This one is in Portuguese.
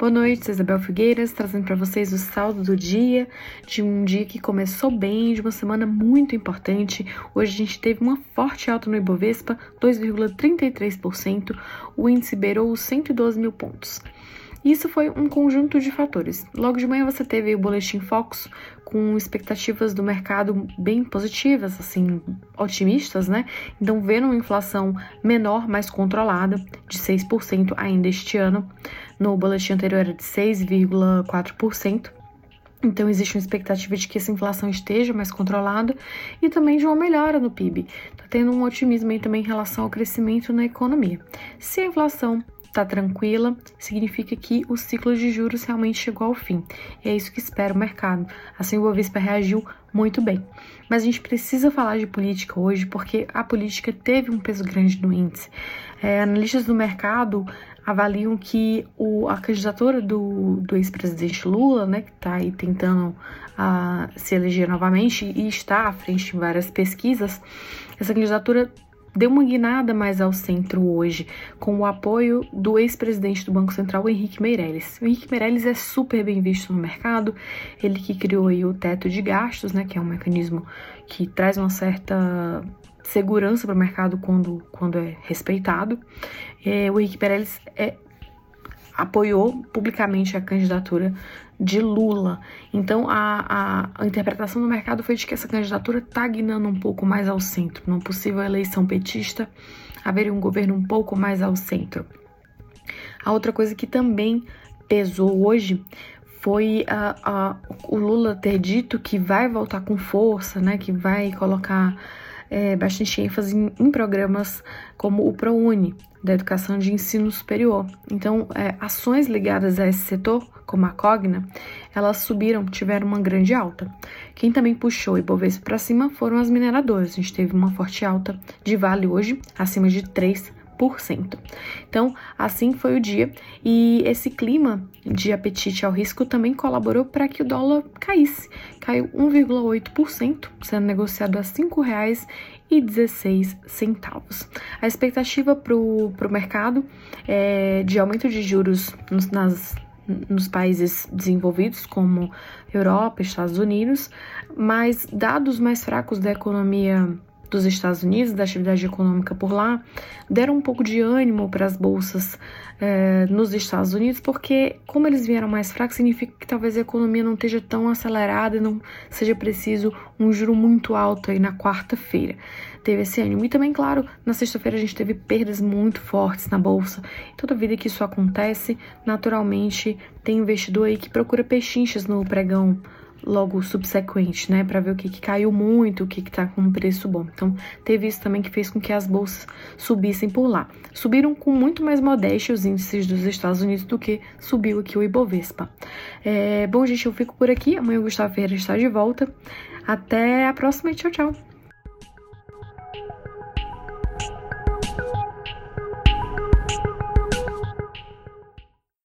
Boa noite, sou Isabel Figueiras, trazendo para vocês o saldo do dia, de um dia que começou bem, de uma semana muito importante. Hoje a gente teve uma forte alta no Ibovespa, 2,33%, o índice beirou os 112 mil pontos. Isso foi um conjunto de fatores. Logo de manhã você teve o boletim Focus com expectativas do mercado bem positivas, assim, otimistas, né? Então, vendo uma inflação menor, mais controlada, de 6% ainda este ano. No boletim anterior era de 6,4%. Então, existe uma expectativa de que essa inflação esteja mais controlada e também de uma melhora no PIB. Está tendo um otimismo aí também em relação ao crescimento na economia. Se a inflação está tranquila, significa que o ciclo de juros realmente chegou ao fim. E é isso que espera o mercado. Assim, o Bovespa reagiu muito bem. Mas a gente precisa falar de política hoje porque a política teve um peso grande no índice. É, analistas do mercado avaliam que o, a candidatura do, do ex-presidente Lula, né, que está aí tentando uh, se eleger novamente e está à frente em várias pesquisas, essa candidatura deu uma guinada mais ao centro hoje, com o apoio do ex-presidente do Banco Central, Henrique Meirelles. O Henrique Meirelles é super bem visto no mercado, ele que criou o teto de gastos, né, que é um mecanismo que traz uma certa segurança para o mercado quando, quando é respeitado. É, o Henrique Meirelles é apoiou publicamente a candidatura de Lula. Então, a, a, a, interpretação do mercado foi de que essa candidatura está guinando um pouco mais ao centro. Numa possível eleição petista, haveria um governo um pouco mais ao centro. A outra coisa que também pesou hoje foi a, a, o Lula ter dito que vai voltar com força, né, que vai colocar é, bastante ênfase em, em, programas como o ProUni, da educação de ensino superior. Então, é, ações ligadas a esse setor, como a Cogna, elas subiram, tiveram uma grande alta. Quem também puxou e Ibovespa para cima foram as mineradoras. A gente teve uma forte alta de Vale hoje, acima de 3%. Então, assim foi o dia e esse clima de apetite ao risco também colaborou para que o dólar caísse. Caiu 1,8%, sendo negociado a R$ 5,16. A expectativa para o mercado é de aumento de juros nos, nas nos países desenvolvidos, como Europa, Estados Unidos, mas dados mais fracos da economia dos Estados Unidos, da atividade econômica por lá, deram um pouco de ânimo para as bolsas é, nos Estados Unidos, porque como eles vieram mais fracos, significa que talvez a economia não esteja tão acelerada e não seja preciso um juro muito alto aí na quarta-feira. Teve esse ânimo. E também, claro, na sexta-feira a gente teve perdas muito fortes na bolsa. Toda vida que isso acontece, naturalmente tem investidor aí que procura pechinchas no pregão logo subsequente, né, para ver o que, que caiu muito, o que está com um preço bom. Então, teve isso também que fez com que as bolsas subissem por lá. Subiram com muito mais modéstia os índices dos Estados Unidos do que subiu aqui o Ibovespa. É, bom, gente, eu fico por aqui. Amanhã o Gustavo Ferreira está de volta. Até a próxima e tchau, tchau.